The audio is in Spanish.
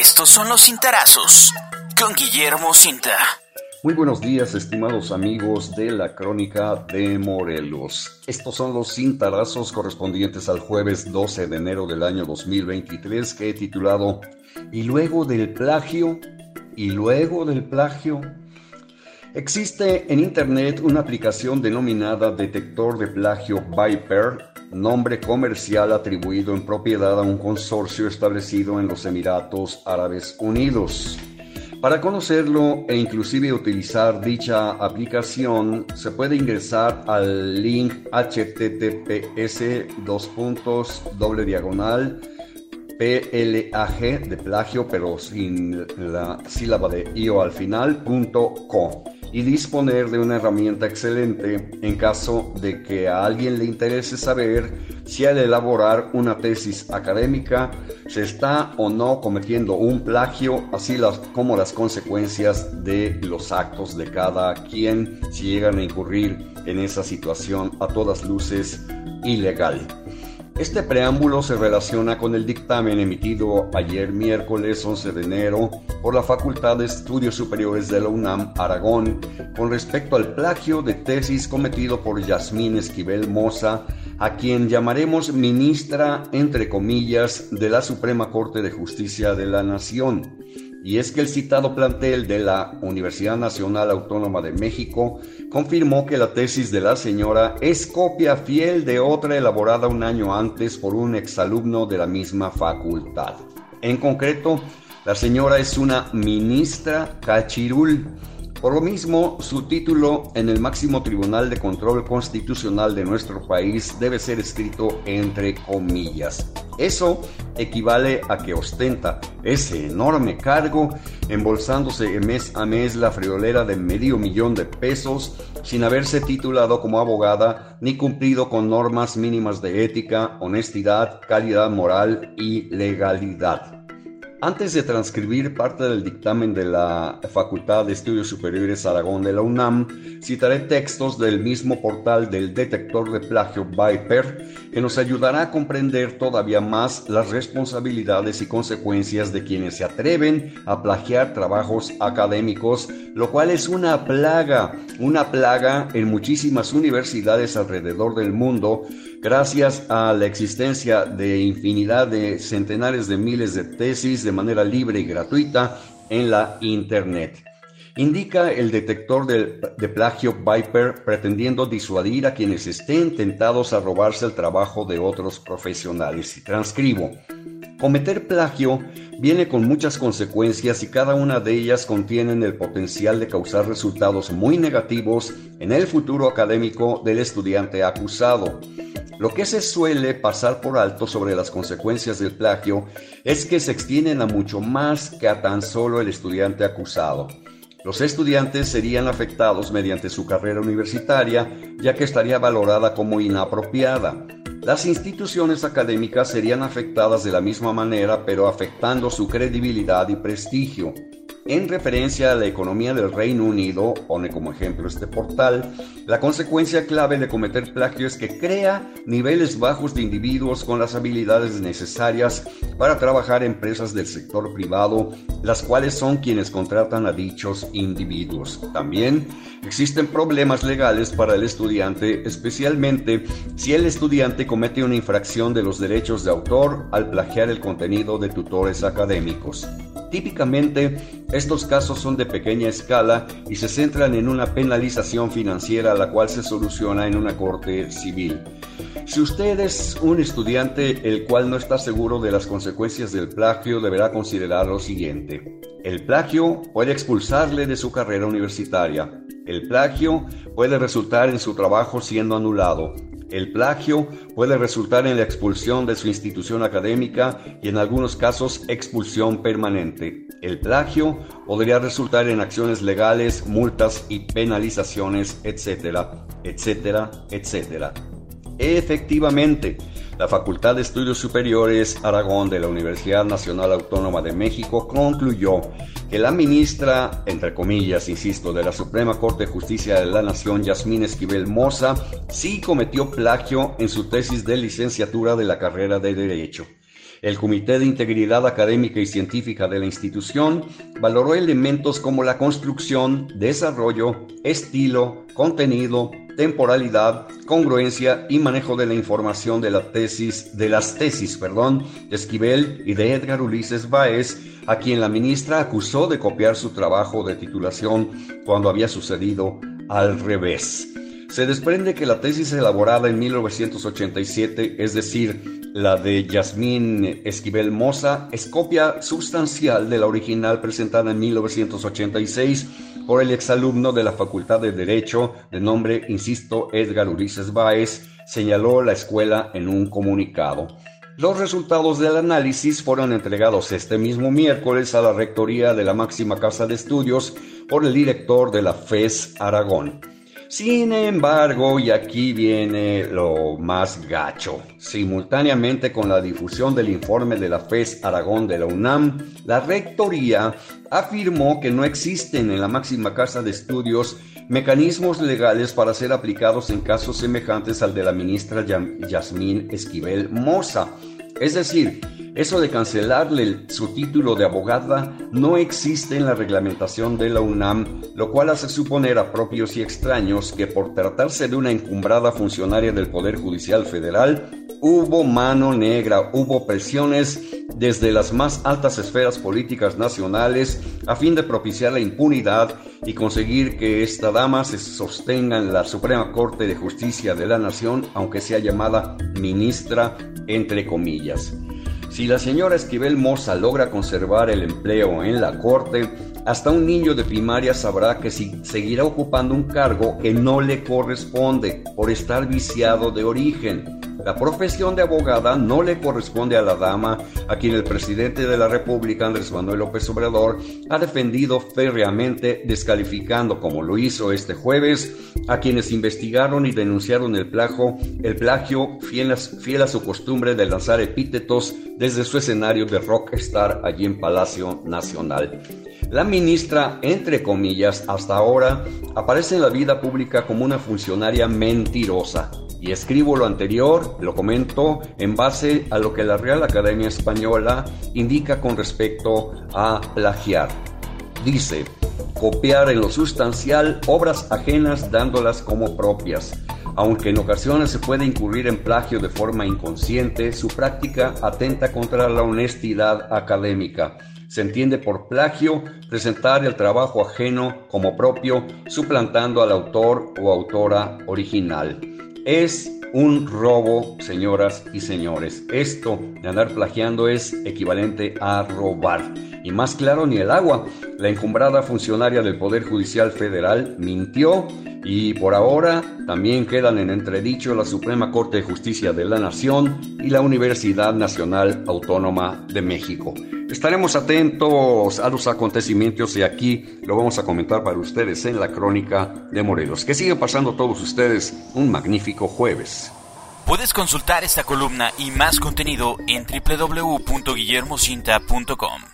Estos son los cintarazos con Guillermo Cinta. Muy buenos días, estimados amigos de la Crónica de Morelos. Estos son los cintarazos correspondientes al jueves 12 de enero del año 2023 que he titulado Y luego del plagio, y luego del plagio. Existe en Internet una aplicación denominada Detector de Plagio Viper, nombre comercial atribuido en propiedad a un consorcio establecido en los Emiratos Árabes Unidos. Para conocerlo e inclusive utilizar dicha aplicación, se puede ingresar al link https dos puntos doble diagonal plag de plagio pero sin la sílaba de io al final punto co y disponer de una herramienta excelente en caso de que a alguien le interese saber si al elaborar una tesis académica se está o no cometiendo un plagio, así las, como las consecuencias de los actos de cada quien si llegan a incurrir en esa situación a todas luces ilegal. Este preámbulo se relaciona con el dictamen emitido ayer miércoles 11 de enero por la Facultad de Estudios Superiores de la UNAM Aragón con respecto al plagio de tesis cometido por Yasmín Esquivel Moza, a quien llamaremos ministra, entre comillas, de la Suprema Corte de Justicia de la Nación y es que el citado plantel de la Universidad Nacional Autónoma de México confirmó que la tesis de la señora es copia fiel de otra elaborada un año antes por un exalumno de la misma facultad. En concreto, la señora es una ministra cachirul por lo mismo, su título en el máximo tribunal de control constitucional de nuestro país debe ser escrito entre comillas. Eso equivale a que ostenta ese enorme cargo embolsándose mes a mes la friolera de medio millón de pesos sin haberse titulado como abogada ni cumplido con normas mínimas de ética, honestidad, calidad moral y legalidad. Antes de transcribir parte del dictamen de la Facultad de Estudios Superiores Aragón de la UNAM, citaré textos del mismo portal del detector de plagio Viper que nos ayudará a comprender todavía más las responsabilidades y consecuencias de quienes se atreven a plagiar trabajos académicos, lo cual es una plaga, una plaga en muchísimas universidades alrededor del mundo, gracias a la existencia de infinidad de centenares de miles de tesis de manera libre y gratuita en la Internet. Indica el detector de, plagio Viper pretendiendo disuadir a quienes estén tentados a robarse el trabajo de otros profesionales. Y transcribo. Cometer plagio viene con muchas consecuencias y cada una de ellas contienen el potencial de causar resultados muy negativos en el futuro académico del estudiante acusado. Lo que se suele pasar por alto sobre las consecuencias del plagio es que se extienden a mucho más que a tan solo el estudiante acusado. Los estudiantes serían afectados mediante su carrera universitaria, ya que estaría valorada como inapropiada. Las instituciones académicas serían afectadas de la misma manera, pero afectando su credibilidad y prestigio. En referencia a la economía del Reino Unido, pone como ejemplo este portal, la consecuencia clave de cometer plagio es que crea niveles bajos de individuos con las habilidades necesarias para trabajar en empresas del sector privado, las cuales son quienes contratan a dichos individuos. También existen problemas legales para el estudiante, especialmente si el estudiante comete una infracción de los derechos de autor al plagiar el contenido de tutores académicos. Típicamente, estos casos son de pequeña escala y se centran en una penalización financiera la cual se soluciona en una corte civil. Si usted es un estudiante el cual no está seguro de las consecuencias del plagio, deberá considerar lo siguiente. El plagio puede expulsarle de su carrera universitaria. El plagio puede resultar en su trabajo siendo anulado. El plagio puede resultar en la expulsión de su institución académica y en algunos casos expulsión permanente. El plagio podría resultar en acciones legales, multas y penalizaciones, etcétera, etcétera, etcétera. Efectivamente, la Facultad de Estudios Superiores Aragón de la Universidad Nacional Autónoma de México concluyó que la ministra, entre comillas, insisto, de la Suprema Corte de Justicia de la Nación, Yasmín Esquivel Moza, sí cometió plagio en su tesis de licenciatura de la carrera de Derecho. El Comité de Integridad Académica y Científica de la institución valoró elementos como la construcción, desarrollo, estilo, contenido, temporalidad, congruencia y manejo de la información de las tesis, perdón, de Esquivel y de Edgar Ulises Báez, a quien la ministra acusó de copiar su trabajo de titulación cuando había sucedido al revés. Se desprende que la tesis elaborada en 1987, es decir, la de Yasmín Esquivel Moza, es copia sustancial de la original presentada en 1986 por el exalumno de la Facultad de Derecho, de nombre, insisto, Edgar Ulises Báez, señaló la escuela en un comunicado. Los resultados del análisis fueron entregados este mismo miércoles a la Rectoría de la máxima casa de estudios por el director de la FES Aragón. Sin embargo, y aquí viene lo más gacho, simultáneamente con la difusión del informe de la FES Aragón de la UNAM, la Rectoría afirmó que no existen en la máxima casa de estudios mecanismos legales para ser aplicados en casos semejantes al de la ministra Yasmín Esquivel Moza. Es decir, eso de cancelarle su título de abogada no existe en la reglamentación de la UNAM, lo cual hace suponer a propios y extraños que por tratarse de una encumbrada funcionaria del Poder Judicial Federal, hubo mano negra, hubo presiones desde las más altas esferas políticas nacionales a fin de propiciar la impunidad y conseguir que esta dama se sostenga en la Suprema Corte de Justicia de la Nación, aunque sea llamada ministra entre comillas. Si la señora Esquivel Moza logra conservar el empleo en la corte, hasta un niño de primaria sabrá que si seguirá ocupando un cargo que no le corresponde por estar viciado de origen. La profesión de abogada no le corresponde a la dama a quien el presidente de la República, Andrés Manuel López Obrador, ha defendido férreamente, descalificando, como lo hizo este jueves, a quienes investigaron y denunciaron el plagio, el plagio fiel a, fiel a su costumbre de lanzar epítetos desde su escenario de rockstar allí en Palacio Nacional. La ministra, entre comillas, hasta ahora, aparece en la vida pública como una funcionaria mentirosa y escribo lo anterior, lo comento en base a lo que la Real Academia Española indica con respecto a plagiar. Dice, copiar en lo sustancial obras ajenas dándolas como propias. Aunque en ocasiones se puede incurrir en plagio de forma inconsciente, su práctica atenta contra la honestidad académica. Se entiende por plagio presentar el trabajo ajeno como propio, suplantando al autor o autora original. Es un robo, señoras y señores. Esto de andar plagiando es equivalente a robar. Y más claro ni el agua. La encumbrada funcionaria del Poder Judicial Federal mintió y por ahora también quedan en entredicho la Suprema Corte de Justicia de la Nación y la Universidad Nacional Autónoma de México. Estaremos atentos a los acontecimientos y aquí lo vamos a comentar para ustedes en la crónica de Morelos. Que sigan pasando todos ustedes un magnífico jueves. Puedes consultar esta columna y más contenido en www.guillermocinta.com.